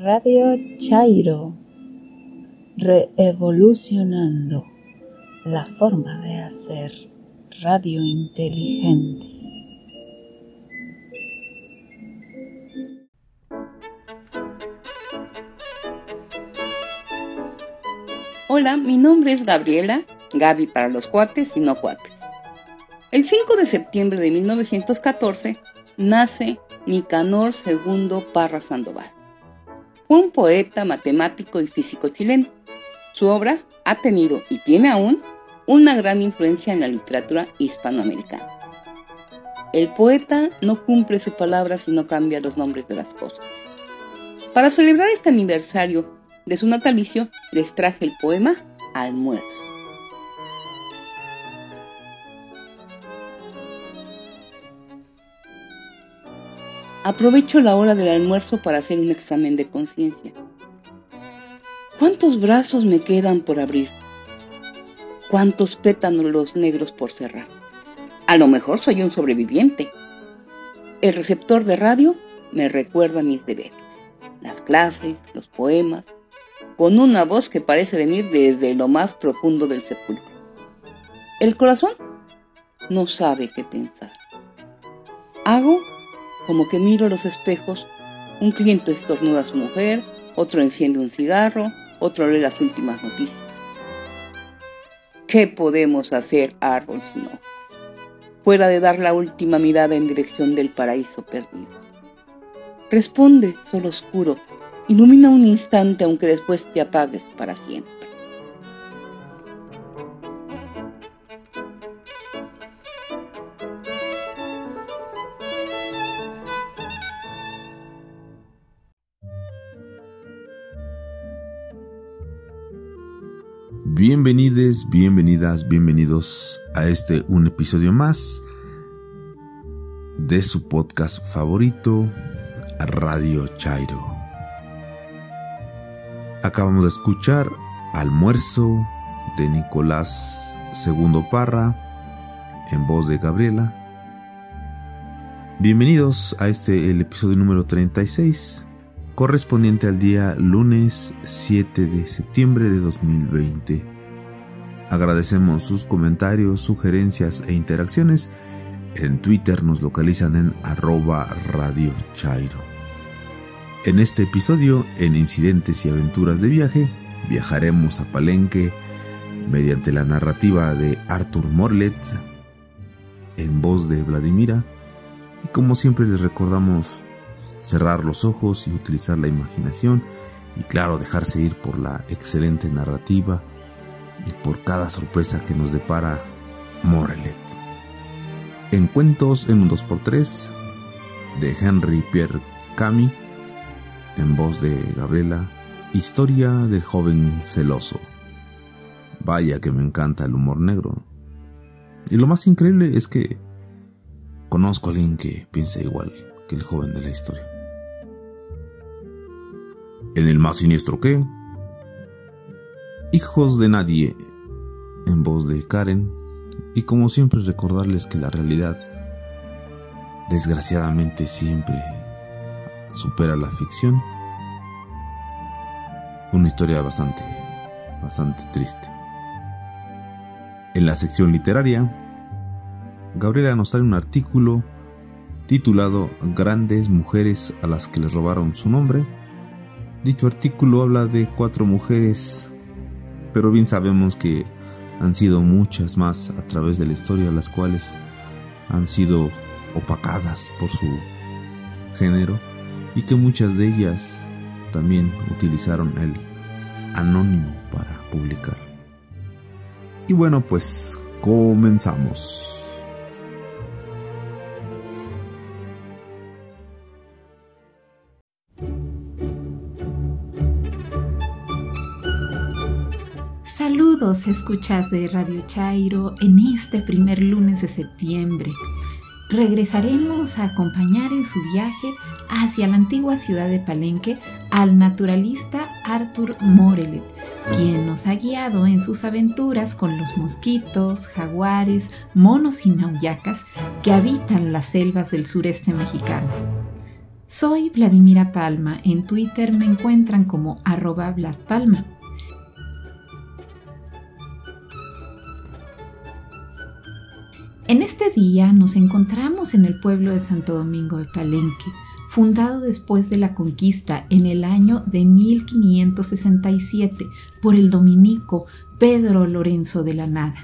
Radio Chairo, reevolucionando la forma de hacer radio inteligente. Hola, mi nombre es Gabriela, Gaby para los cuates y no cuates. El 5 de septiembre de 1914 nace Nicanor II Parra Sandoval. Fue un poeta, matemático y físico chileno. Su obra ha tenido y tiene aún una gran influencia en la literatura hispanoamericana. El poeta no cumple su palabra si no cambia los nombres de las cosas. Para celebrar este aniversario de su natalicio les traje el poema Almuerzo. Aprovecho la hora del almuerzo para hacer un examen de conciencia. ¿Cuántos brazos me quedan por abrir? ¿Cuántos pétalos negros por cerrar? A lo mejor soy un sobreviviente. El receptor de radio me recuerda mis deberes, las clases, los poemas, con una voz que parece venir desde lo más profundo del sepulcro. El corazón no sabe qué pensar. Hago como que miro los espejos, un cliente estornuda a su mujer, otro enciende un cigarro, otro lee las últimas noticias. ¿Qué podemos hacer, árbol sin hojas? Fuera de dar la última mirada en dirección del paraíso perdido. Responde, sol oscuro, Ilumina un instante aunque después te apagues para siempre. Bienvenidos, bienvenidas, bienvenidos a este un episodio más de su podcast favorito, Radio Chairo. Acabamos de escuchar Almuerzo de Nicolás II Parra en voz de Gabriela. Bienvenidos a este el episodio número 36 correspondiente al día lunes 7 de septiembre de 2020. Agradecemos sus comentarios, sugerencias e interacciones. En Twitter nos localizan en arroba Radio Chairo. En este episodio, en Incidentes y Aventuras de Viaje, viajaremos a Palenque mediante la narrativa de Arthur Morlet, en voz de Vladimira, y como siempre les recordamos cerrar los ojos y utilizar la imaginación, y claro, dejarse ir por la excelente narrativa y por cada sorpresa que nos depara Morlet. En Cuentos en un 2x3 de Henry Pierre Cami, en voz de Gabriela, Historia del joven celoso. Vaya que me encanta el humor negro. Y lo más increíble es que conozco a alguien que piensa igual que el joven de la historia. En el más siniestro que... Hijos de nadie, en voz de Karen, y como siempre recordarles que la realidad, desgraciadamente siempre supera la ficción. Una historia bastante, bastante triste. En la sección literaria, Gabriela nos trae un artículo titulado Grandes mujeres a las que le robaron su nombre. Dicho artículo habla de cuatro mujeres, pero bien sabemos que han sido muchas más a través de la historia, las cuales han sido opacadas por su género y que muchas de ellas también utilizaron el anónimo para publicar. Y bueno, pues comenzamos. Escuchas de Radio Chairo en este primer lunes de septiembre regresaremos a acompañar en su viaje hacia la antigua ciudad de Palenque al naturalista Arthur Morelet, quien nos ha guiado en sus aventuras con los mosquitos, jaguares, monos y nauyacas que habitan las selvas del sureste mexicano. Soy Vladimira Palma. En Twitter me encuentran como arroba Palma. En este día nos encontramos en el pueblo de Santo Domingo de Palenque, fundado después de la conquista en el año de 1567 por el dominico Pedro Lorenzo de la Nada.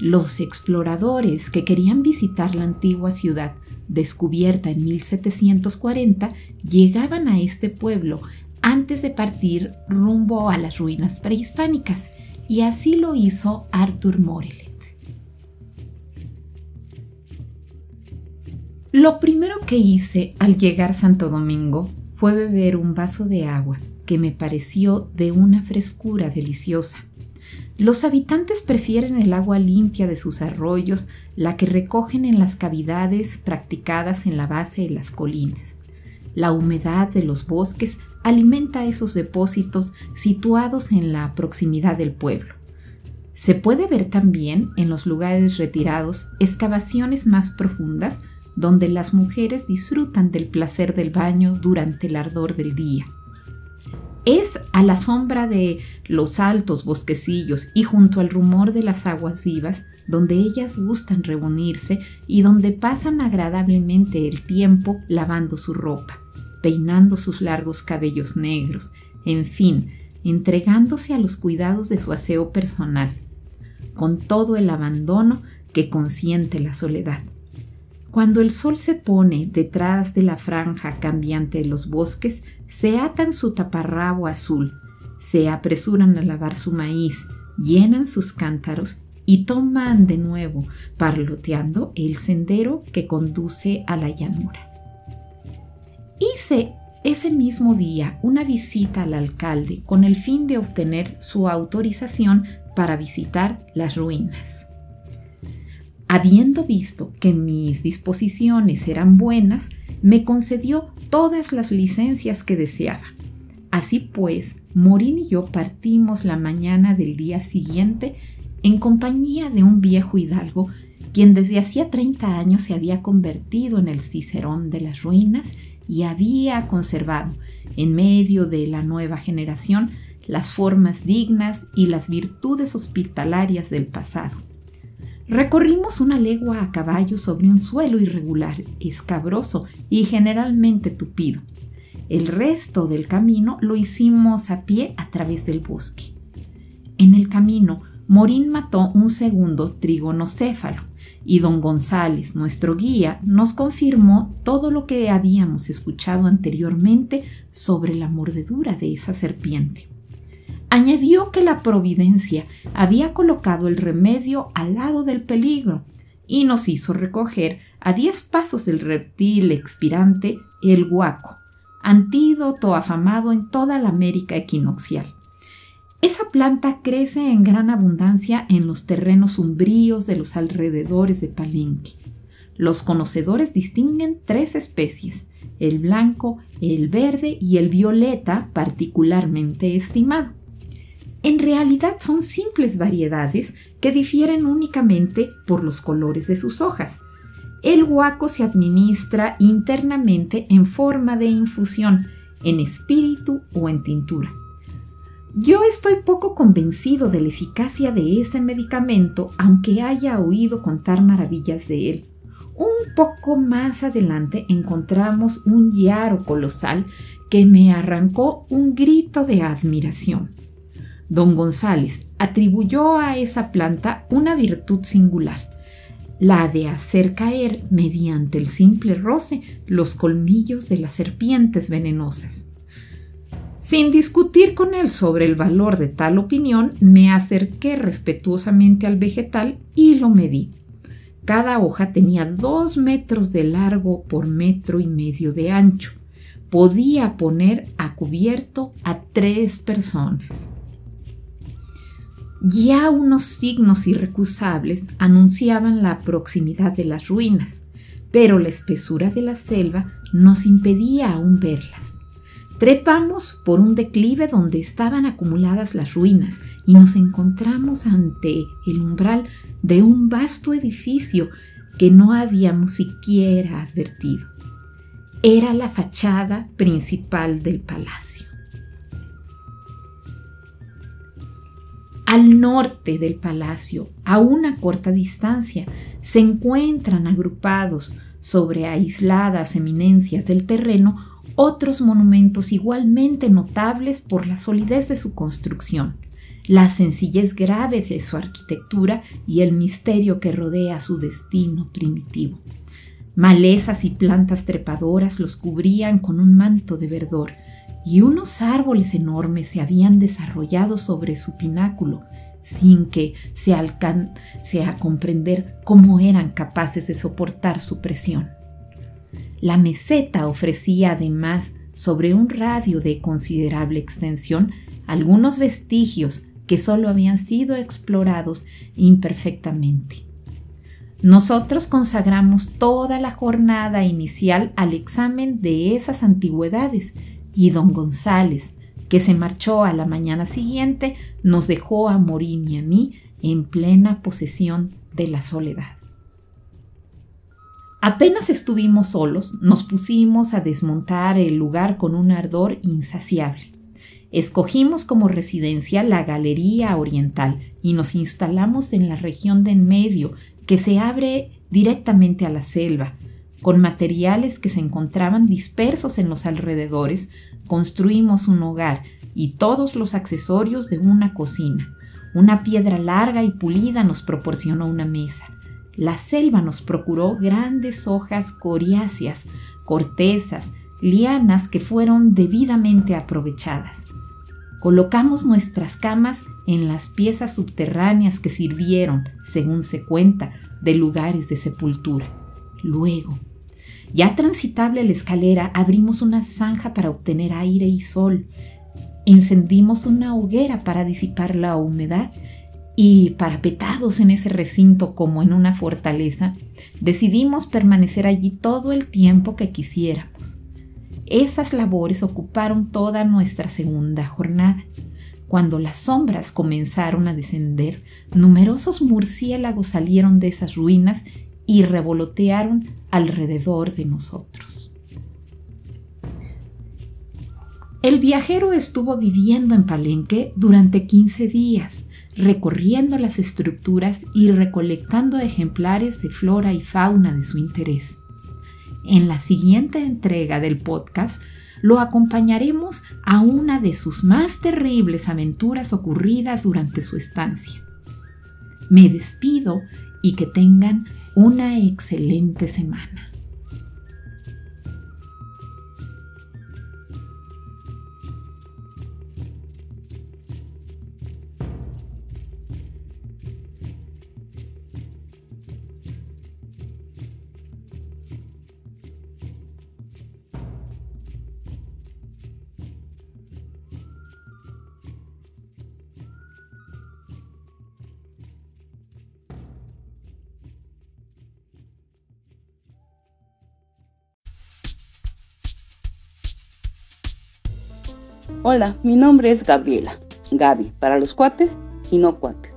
Los exploradores que querían visitar la antigua ciudad, descubierta en 1740, llegaban a este pueblo antes de partir rumbo a las ruinas prehispánicas, y así lo hizo Arthur Morelet. Lo primero que hice al llegar Santo Domingo fue beber un vaso de agua que me pareció de una frescura deliciosa. Los habitantes prefieren el agua limpia de sus arroyos, la que recogen en las cavidades practicadas en la base de las colinas. La humedad de los bosques alimenta esos depósitos situados en la proximidad del pueblo. Se puede ver también en los lugares retirados excavaciones más profundas donde las mujeres disfrutan del placer del baño durante el ardor del día. Es a la sombra de los altos bosquecillos y junto al rumor de las aguas vivas donde ellas gustan reunirse y donde pasan agradablemente el tiempo lavando su ropa, peinando sus largos cabellos negros, en fin, entregándose a los cuidados de su aseo personal, con todo el abandono que consiente la soledad. Cuando el sol se pone detrás de la franja cambiante de los bosques, se atan su taparrabo azul, se apresuran a lavar su maíz, llenan sus cántaros y toman de nuevo, parloteando el sendero que conduce a la llanura. Hice ese mismo día una visita al alcalde con el fin de obtener su autorización para visitar las ruinas. Habiendo visto que mis disposiciones eran buenas, me concedió todas las licencias que deseaba. Así pues, Morín y yo partimos la mañana del día siguiente en compañía de un viejo hidalgo, quien desde hacía 30 años se había convertido en el cicerón de las ruinas y había conservado, en medio de la nueva generación, las formas dignas y las virtudes hospitalarias del pasado. Recorrimos una legua a caballo sobre un suelo irregular, escabroso y generalmente tupido. El resto del camino lo hicimos a pie a través del bosque. En el camino, Morín mató un segundo trigonocéfalo y don González, nuestro guía, nos confirmó todo lo que habíamos escuchado anteriormente sobre la mordedura de esa serpiente. Añadió que la providencia había colocado el remedio al lado del peligro y nos hizo recoger a diez pasos del reptil expirante el guaco, antídoto afamado en toda la América equinoccial. Esa planta crece en gran abundancia en los terrenos umbríos de los alrededores de Palenque. Los conocedores distinguen tres especies, el blanco, el verde y el violeta particularmente estimado. En realidad son simples variedades que difieren únicamente por los colores de sus hojas. El guaco se administra internamente en forma de infusión, en espíritu o en tintura. Yo estoy poco convencido de la eficacia de ese medicamento, aunque haya oído contar maravillas de él. Un poco más adelante encontramos un yaro colosal que me arrancó un grito de admiración. Don González atribuyó a esa planta una virtud singular, la de hacer caer mediante el simple roce los colmillos de las serpientes venenosas. Sin discutir con él sobre el valor de tal opinión, me acerqué respetuosamente al vegetal y lo medí. Cada hoja tenía dos metros de largo por metro y medio de ancho. Podía poner a cubierto a tres personas. Ya unos signos irrecusables anunciaban la proximidad de las ruinas, pero la espesura de la selva nos impedía aún verlas. Trepamos por un declive donde estaban acumuladas las ruinas y nos encontramos ante el umbral de un vasto edificio que no habíamos siquiera advertido. era la fachada principal del palacio. Al norte del palacio, a una corta distancia, se encuentran agrupados sobre aisladas eminencias del terreno otros monumentos igualmente notables por la solidez de su construcción, la sencillez grave de su arquitectura y el misterio que rodea su destino primitivo. Malezas y plantas trepadoras los cubrían con un manto de verdor, y unos árboles enormes se habían desarrollado sobre su pináculo, sin que se alcance a comprender cómo eran capaces de soportar su presión. La meseta ofrecía además, sobre un radio de considerable extensión, algunos vestigios que sólo habían sido explorados imperfectamente. Nosotros consagramos toda la jornada inicial al examen de esas antigüedades y don González, que se marchó a la mañana siguiente, nos dejó a Morín y a mí en plena posesión de la soledad. Apenas estuvimos solos, nos pusimos a desmontar el lugar con un ardor insaciable. Escogimos como residencia la Galería Oriental y nos instalamos en la región de en medio que se abre directamente a la selva. Con materiales que se encontraban dispersos en los alrededores, construimos un hogar y todos los accesorios de una cocina. Una piedra larga y pulida nos proporcionó una mesa. La selva nos procuró grandes hojas coriáceas, cortezas, lianas que fueron debidamente aprovechadas. Colocamos nuestras camas en las piezas subterráneas que sirvieron, según se cuenta, de lugares de sepultura. Luego, ya transitable la escalera, abrimos una zanja para obtener aire y sol. Encendimos una hoguera para disipar la humedad y, parapetados en ese recinto como en una fortaleza, decidimos permanecer allí todo el tiempo que quisiéramos. Esas labores ocuparon toda nuestra segunda jornada. Cuando las sombras comenzaron a descender, numerosos murciélagos salieron de esas ruinas y revolotearon alrededor de nosotros. El viajero estuvo viviendo en Palenque durante 15 días, recorriendo las estructuras y recolectando ejemplares de flora y fauna de su interés. En la siguiente entrega del podcast lo acompañaremos a una de sus más terribles aventuras ocurridas durante su estancia. Me despido y que tengan una excelente semana. Hola, mi nombre es Gabriela, Gaby, para los cuates y no cuates.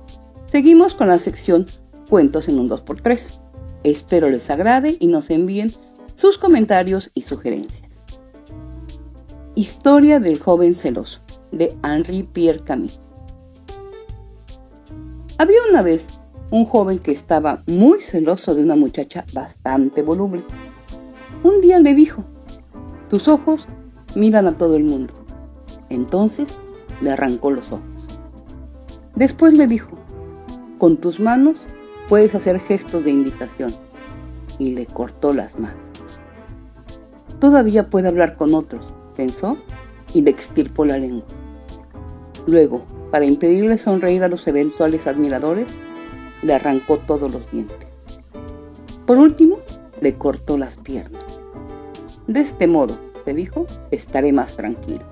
Seguimos con la sección Cuentos en un 2x3. Espero les agrade y nos envíen sus comentarios y sugerencias. Historia del joven celoso, de Henri Pierre Camille. Había una vez un joven que estaba muy celoso de una muchacha bastante voluble. Un día le dijo, tus ojos miran a todo el mundo entonces le arrancó los ojos. Después le dijo, con tus manos puedes hacer gestos de invitación. Y le cortó las manos. Todavía puede hablar con otros, pensó, y le extirpó la lengua. Luego, para impedirle sonreír a los eventuales admiradores, le arrancó todos los dientes. Por último, le cortó las piernas. De este modo, se dijo, estaré más tranquilo.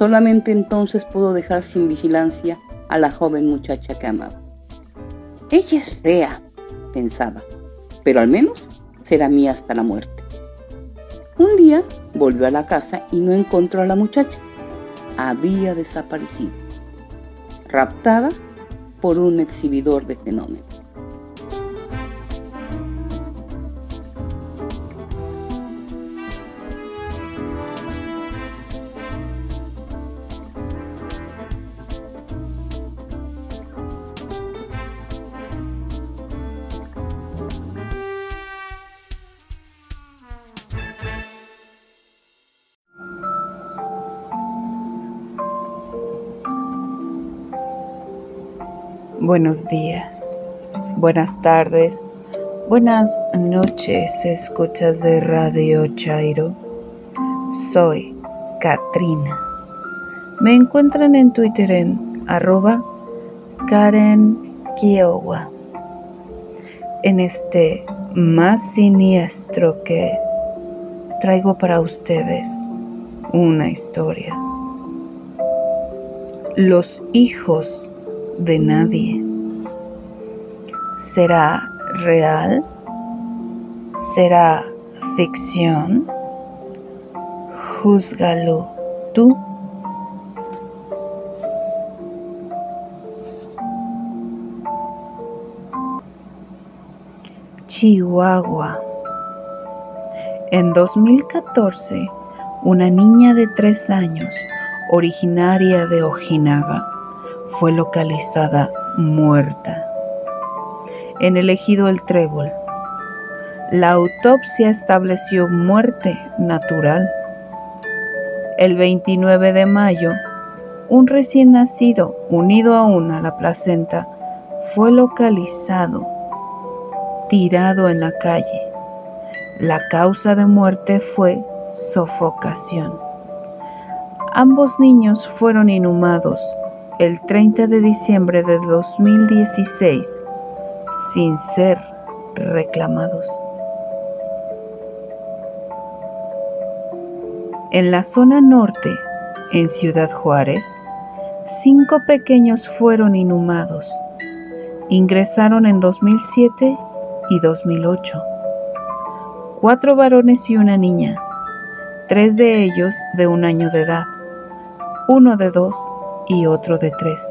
Solamente entonces pudo dejar sin vigilancia a la joven muchacha que amaba. Ella es fea, pensaba, pero al menos será mía hasta la muerte. Un día volvió a la casa y no encontró a la muchacha. Había desaparecido, raptada por un exhibidor de fenómenos. Buenos días, buenas tardes, buenas noches, escuchas de Radio Chairo. Soy Katrina. Me encuentran en Twitter en arroba Karen Kiowa. En este más siniestro que traigo para ustedes una historia. Los hijos de nadie. ¿Será real? ¿Será ficción? Júzgalo tú. Chihuahua. En 2014, una niña de tres años, originaria de Ojinaga, fue localizada muerta en el ejido El Trébol. La autopsia estableció muerte natural. El 29 de mayo, un recién nacido unido aún a la placenta fue localizado tirado en la calle. La causa de muerte fue sofocación. Ambos niños fueron inhumados el 30 de diciembre de 2016 sin ser reclamados. En la zona norte, en Ciudad Juárez, cinco pequeños fueron inhumados. Ingresaron en 2007 y 2008. Cuatro varones y una niña, tres de ellos de un año de edad, uno de dos y otro de tres.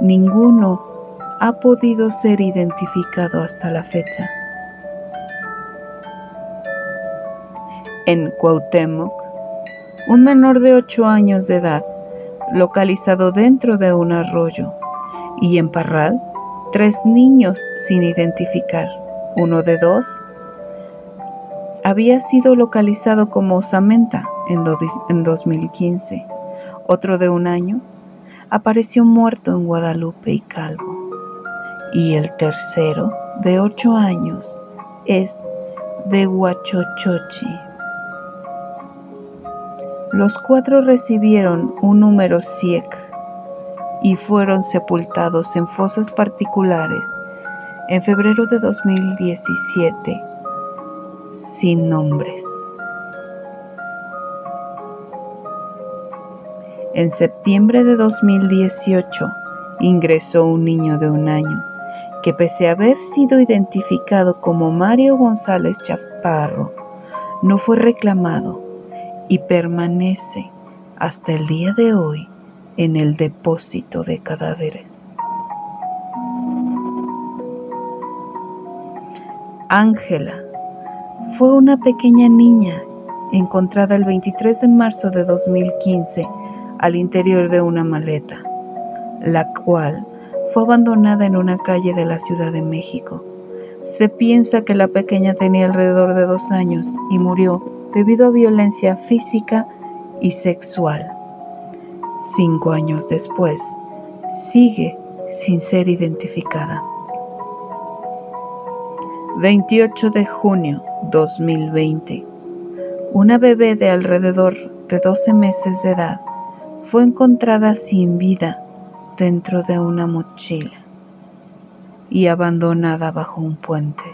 Ninguno ha podido ser identificado hasta la fecha. En Cuauhtémoc, un menor de ocho años de edad, localizado dentro de un arroyo, y en Parral, tres niños sin identificar uno de dos, había sido localizado como osamenta en, 2015. Otro de un año apareció muerto en Guadalupe y Calvo. Y el tercero, de ocho años, es de Huachochochi. Los cuatro recibieron un número SIEC y fueron sepultados en fosas particulares en febrero de 2017 sin nombres. En septiembre de 2018 ingresó un niño de un año que pese a haber sido identificado como Mario González Chaparro, no fue reclamado y permanece hasta el día de hoy en el depósito de cadáveres. Ángela fue una pequeña niña encontrada el 23 de marzo de 2015 al interior de una maleta, la cual fue abandonada en una calle de la Ciudad de México. Se piensa que la pequeña tenía alrededor de dos años y murió debido a violencia física y sexual. Cinco años después, sigue sin ser identificada. 28 de junio 2020. Una bebé de alrededor de 12 meses de edad fue encontrada sin vida dentro de una mochila y abandonada bajo un puente,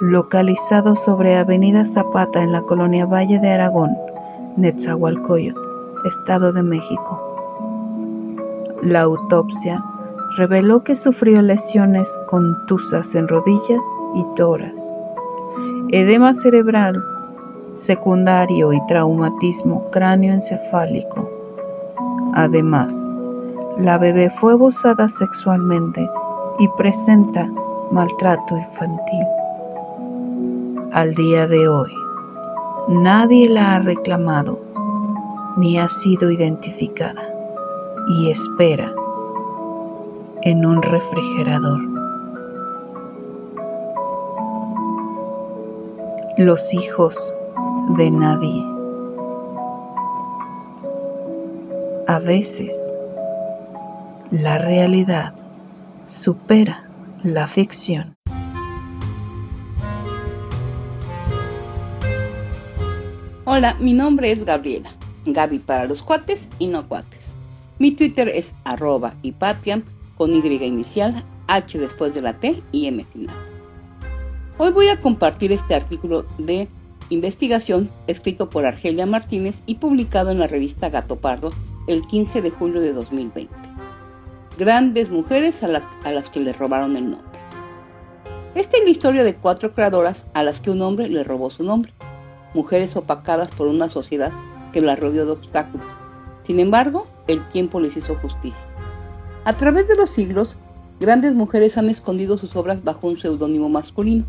localizado sobre Avenida Zapata en la colonia Valle de Aragón, Netzahualcoyot, Estado de México. La autopsia reveló que sufrió lesiones contusas en rodillas y toras, edema cerebral secundario y traumatismo cráneoencefálico. Además, la bebé fue abusada sexualmente y presenta maltrato infantil. Al día de hoy, nadie la ha reclamado ni ha sido identificada y espera en un refrigerador. Los hijos de nadie. A veces la realidad supera la ficción. Hola, mi nombre es Gabriela. Gaby para los cuates y no cuates. Mi Twitter es arroba hipatiam con Y inicial, H después de la T y M final. Hoy voy a compartir este artículo de investigación escrito por Argelia Martínez y publicado en la revista Gato Pardo el 15 de julio de 2020. Grandes mujeres a, las que le robaron el nombre. Esta es la historia de cuatro creadoras a las que un hombre le robó su nombre, mujeres opacadas por una sociedad que las rodeó de obstáculos. Sin embargo, el tiempo les hizo justicia. A través de los siglos, grandes mujeres han escondido sus obras bajo un seudónimo masculino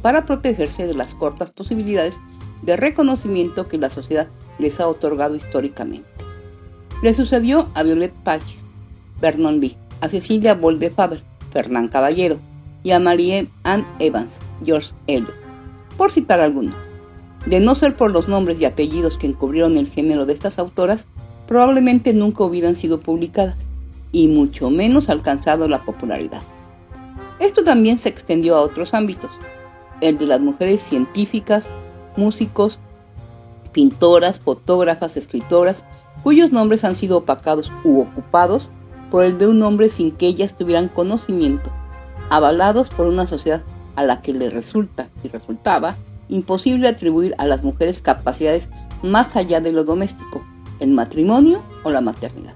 para protegerse de las cortas posibilidades de reconocimiento que la sociedad les ha otorgado históricamente. Le sucedió a Violet Page, Vernon Lee, a Cecilia Bolde Faber, Fernán Caballero y a Marie Ann Evans, George Eliot, por citar algunas. De no ser por los nombres y apellidos que encubrieron el género de estas autoras, probablemente nunca hubieran sido publicadas y mucho menos alcanzado la popularidad. Esto también se extendió a otros ámbitos, el de las mujeres científicas, músicos, pintoras, fotógrafas, escritoras, cuyos nombres han sido opacados u ocupados por el de un hombre sin que ellas tuvieran conocimiento, avalados por una sociedad a la que le resulta y resultaba imposible atribuir a las mujeres capacidades más allá de lo doméstico, el matrimonio o la maternidad.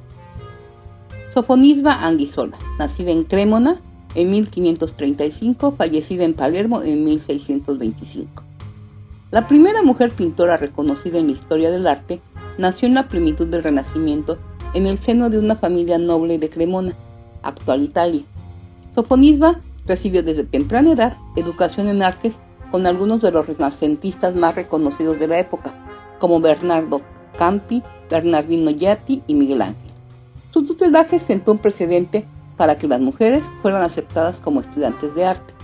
Sofonisba Anguisola, nacida en Cremona en 1535, fallecida en Palermo en 1625. La primera mujer pintora reconocida en la historia del arte nació en la plenitud del Renacimiento en el seno de una familia noble de Cremona, actual Italia. Sofonisba recibió desde temprana edad educación en artes con algunos de los renacentistas más reconocidos de la época, como Bernardo Campi, Bernardino Giatti y Miguel Ángel. Su tutelaje sentó un precedente para que las mujeres fueran aceptadas como estudiantes de arte.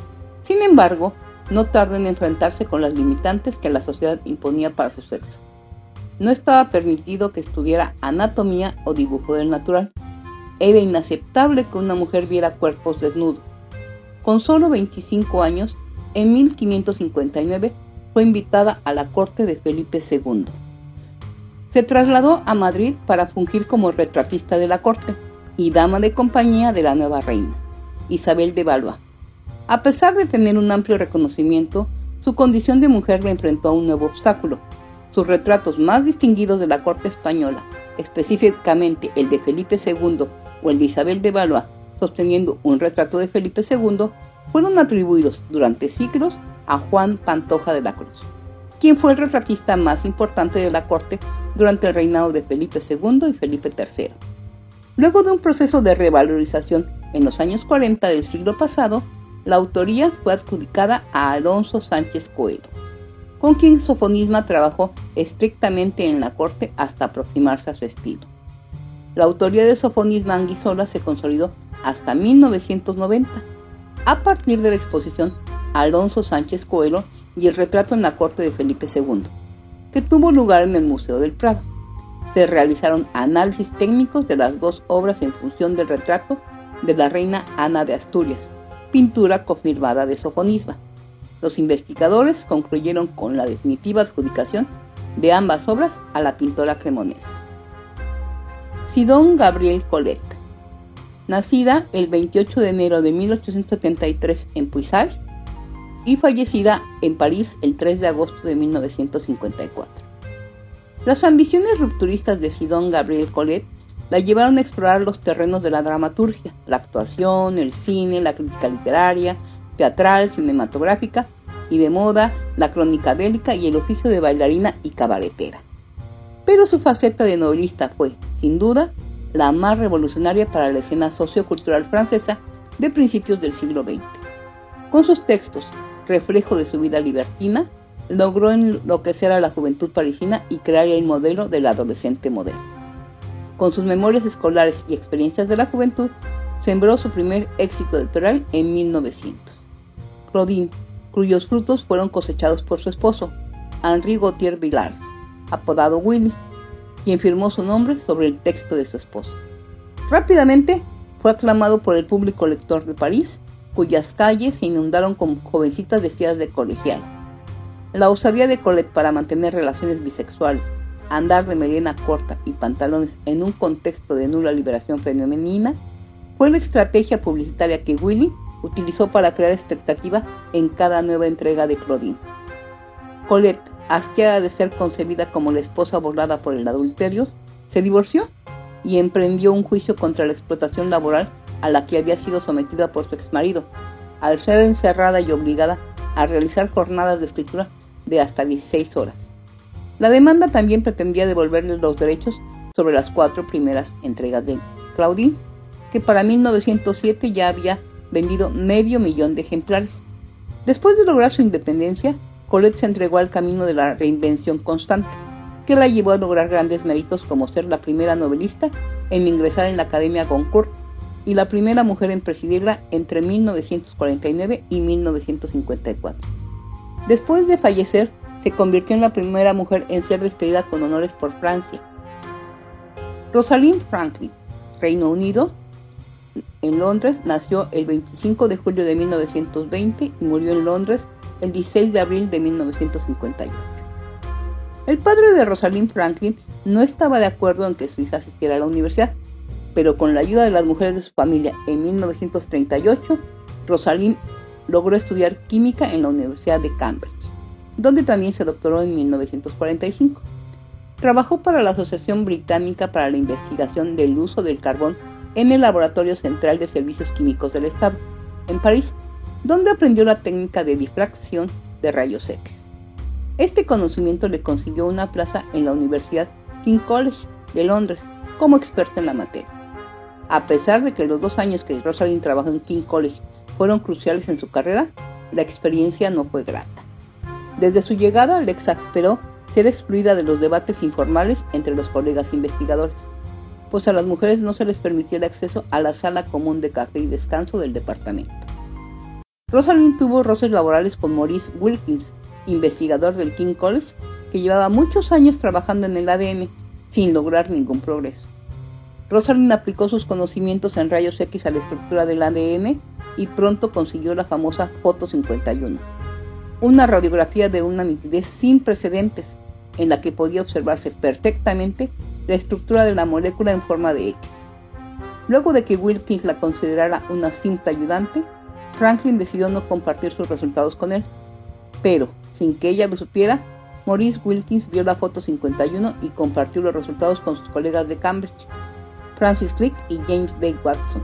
Sin embargo, no tardó en enfrentarse con las limitantes que la sociedad imponía para su sexo. No estaba permitido que estudiara anatomía o dibujo del natural. Era inaceptable que una mujer viera cuerpos desnudos. Con solo 25 años, en 1559 fue invitada a la corte de Felipe II. Se trasladó a Madrid para fungir como retratista de la corte y dama de compañía de la nueva reina, Isabel de Valois. A pesar de tener un amplio reconocimiento, su condición de mujer le enfrentó a un nuevo obstáculo. Sus retratos más distinguidos de la corte española, específicamente el de Felipe II o el de Isabel de Valois, sosteniendo un retrato de Felipe II, fueron atribuidos durante siglos a Juan Pantoja de la Cruz, quien fue el retratista más importante de la corte durante el reinado de Felipe II y Felipe III. Luego de un proceso de revalorización en los años 40 del siglo pasado, la autoría fue adjudicada a Alonso Sánchez Coelho, con quien Sofonisma trabajó estrictamente en la corte hasta aproximarse a su estilo. La autoría de Sofonisma Anguisola se consolidó hasta 1990, a partir de la exposición Alonso Sánchez Coelho y el retrato en la corte de Felipe II, que tuvo lugar en el Museo del Prado. Se realizaron análisis técnicos de las dos obras en función del retrato de la reina Ana de Asturias, pintura confirmada de sofonisma. Los investigadores concluyeron con la definitiva adjudicación de ambas obras a la pintora cremonesa. Sidón Gabriel Colette, nacida el 28 de enero de 1873 en Puisal, y fallecida en París el 3 de agosto de 1954. Las ambiciones rupturistas de Sidón Gabriel Colette la llevaron a explorar los terrenos de la dramaturgia, la actuación, el cine, la crítica literaria, teatral, cinematográfica y de moda, la crónica bélica y el oficio de bailarina y cabaretera. Pero su faceta de novelista fue, sin duda, la más revolucionaria para la escena sociocultural francesa de principios del siglo XX. Con sus textos, reflejo de su vida libertina, logró enloquecer a la juventud parisina y crear el modelo del adolescente moderno. Con sus memorias escolares y experiencias de la juventud, sembró su primer éxito editorial en 1900. Claudine, cuyos frutos fueron cosechados por su esposo, Henri Gautier Villars, apodado Willy, quien firmó su nombre sobre el texto de su esposo. Rápidamente fue aclamado por el público lector de París, cuyas calles se inundaron con jovencitas vestidas de colegialas. La osadía de Colette para mantener relaciones bisexuales, andar de melena corta y pantalones en un contexto de nula liberación femenina fue la estrategia publicitaria que Willy utilizó para crear expectativa en cada nueva entrega de Claudine. Colette, asqueada de ser concebida como la esposa volada por el adulterio, se divorció y emprendió un juicio contra la explotación laboral a la que había sido sometida por su exmarido, al ser encerrada y obligada a realizar jornadas de escritura de hasta 16 horas. La demanda también pretendía devolverle los derechos sobre las cuatro primeras entregas de Claudine, que para 1907 ya había vendido medio millón de ejemplares. Después de lograr su independencia, Colette se entregó al camino de la reinvención constante, que la llevó a lograr grandes méritos como ser la primera novelista en ingresar en la Academia Goncourt y la primera mujer en presidirla entre 1949 y 1954. Después de fallecer, se convirtió en la primera mujer en ser despedida con honores por Francia. Rosalind Franklin, Reino Unido, en Londres, nació el 25 de julio de 1920 y murió en Londres el 16 de abril de 1958. El padre de Rosalind Franklin no estaba de acuerdo en que su hija asistiera a la universidad, pero con la ayuda de las mujeres de su familia en 1938, Rosalind logró estudiar química en la Universidad de Cambridge, donde también se doctoró en 1945. Trabajó para la Asociación Británica para la Investigación del Uso del Carbón en el Laboratorio Central de Servicios Químicos del Estado, en París, donde aprendió la técnica de difracción de rayos X. Este conocimiento le consiguió una plaza en la Universidad King College de Londres como experta en la materia. A pesar de que los dos años que Rosalind trabajó en King College fueron cruciales en su carrera, la experiencia no fue grata. Desde su llegada le exasperó ser excluida de los debates informales entre los colegas investigadores, pues a las mujeres no se les permitía el acceso a la sala común de café y descanso del departamento. Rosalind tuvo roces laborales con Maurice Wilkins, investigador del King College, que llevaba muchos años trabajando en el ADN sin lograr ningún progreso. Rosalind aplicó sus conocimientos en rayos X a la estructura del ADN y pronto consiguió la famosa Foto 51, una radiografía de una nitidez sin precedentes en la que podía observarse perfectamente la estructura de la molécula en forma de X. Luego de que Wilkins la considerara una simple ayudante, Franklin decidió no compartir sus resultados con él. Pero, sin que ella lo supiera, Maurice Wilkins vio la foto 51 y compartió los resultados con sus colegas de Cambridge. Francis Crick y James Day Watson.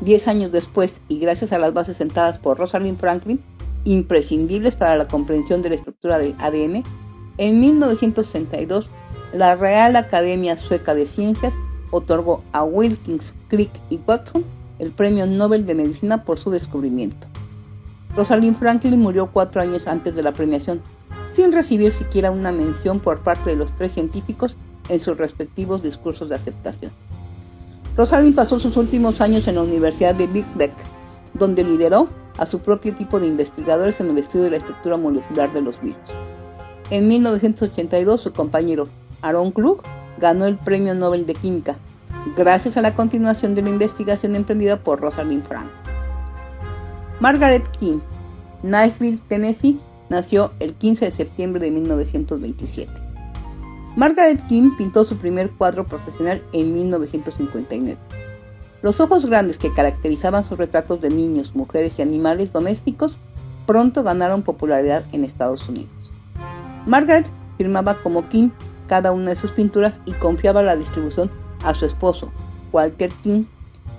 Diez años después, y gracias a las bases sentadas por Rosalind Franklin, imprescindibles para la comprensión de la estructura del ADN, en 1962 la Real Academia Sueca de Ciencias otorgó a Wilkins, Crick y Watson el Premio Nobel de Medicina por su descubrimiento. Rosalind Franklin murió cuatro años antes de la premiación, sin recibir siquiera una mención por parte de los tres científicos en sus respectivos discursos de aceptación. Rosalind pasó sus últimos años en la Universidad de Birkbeck, donde lideró a su propio tipo de investigadores en el estudio de la estructura molecular de los virus. En 1982, su compañero Aaron Klug ganó el Premio Nobel de Química, gracias a la continuación de la investigación emprendida por Rosalind Frank. Margaret King, Nashville, Tennessee, nació el 15 de septiembre de 1927. Margaret King pintó su primer cuadro profesional en 1959. Los ojos grandes que caracterizaban sus retratos de niños, mujeres y animales domésticos pronto ganaron popularidad en Estados Unidos. Margaret firmaba como King cada una de sus pinturas y confiaba la distribución a su esposo, Walter King,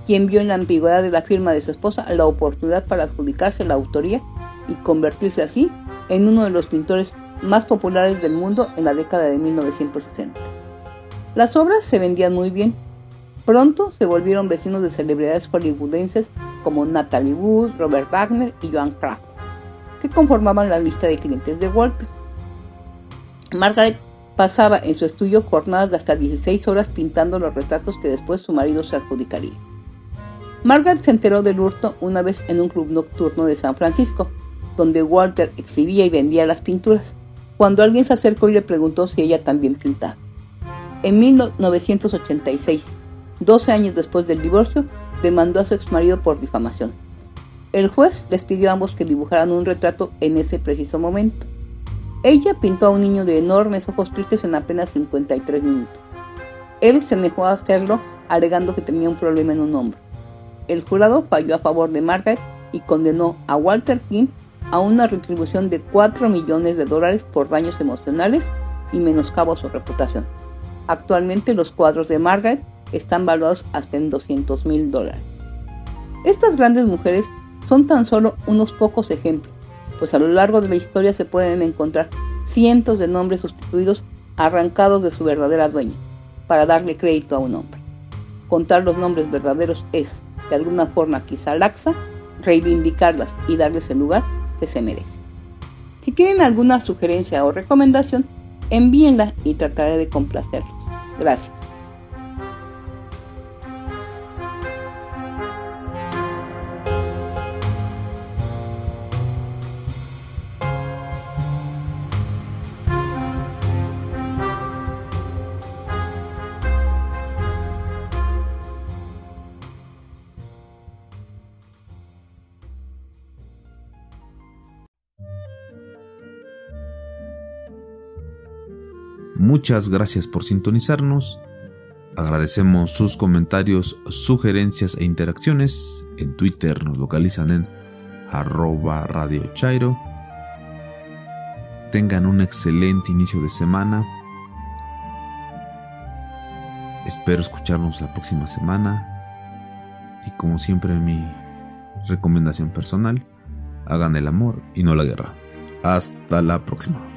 quien vio en la ambigüedad de la firma de su esposa la oportunidad para adjudicarse la autoría y convertirse así en uno de los pintores más populares del mundo en la década de 1960. Las obras se vendían muy bien. Pronto se volvieron vecinos de celebridades hollywoodenses como Natalie Wood, Robert Wagner y Joan Craft, que conformaban la lista de clientes de Walter. Margaret pasaba en su estudio jornadas de hasta 16 horas pintando los retratos que después su marido se adjudicaría. Margaret se enteró del hurto una vez en un club nocturno de San Francisco, donde Walter exhibía y vendía las pinturas cuando alguien se acercó y le preguntó si ella también pintaba. En 1986, 12 años después del divorcio, demandó a su exmarido por difamación. El juez les pidió a ambos que dibujaran un retrato en ese preciso momento. Ella pintó a un niño de enormes ojos tristes en apenas 53 minutos. Él se negó a hacerlo alegando que tenía un problema en un hombro. El jurado falló a favor de Margaret y condenó a Walter King a una retribución de 4 millones de dólares por daños emocionales y menoscabo a su reputación. Actualmente los cuadros de Margaret están valuados hasta en 200 mil dólares. Estas grandes mujeres son tan solo unos pocos ejemplos, pues a lo largo de la historia se pueden encontrar cientos de nombres sustituidos arrancados de su verdadera dueña, para darle crédito a un hombre. Contar los nombres verdaderos es, de alguna forma quizá laxa, reivindicarlas y darles el lugar que se merecen. Si tienen alguna sugerencia o recomendación, envíenla y trataré de complacerlos. Gracias. Muchas gracias por sintonizarnos. Agradecemos sus comentarios, sugerencias e interacciones. En Twitter nos localizan en arroba Radio Chairo. Tengan un excelente inicio de semana. Espero escucharnos la próxima semana. Y como siempre mi recomendación personal, hagan el amor y no la guerra. Hasta la próxima.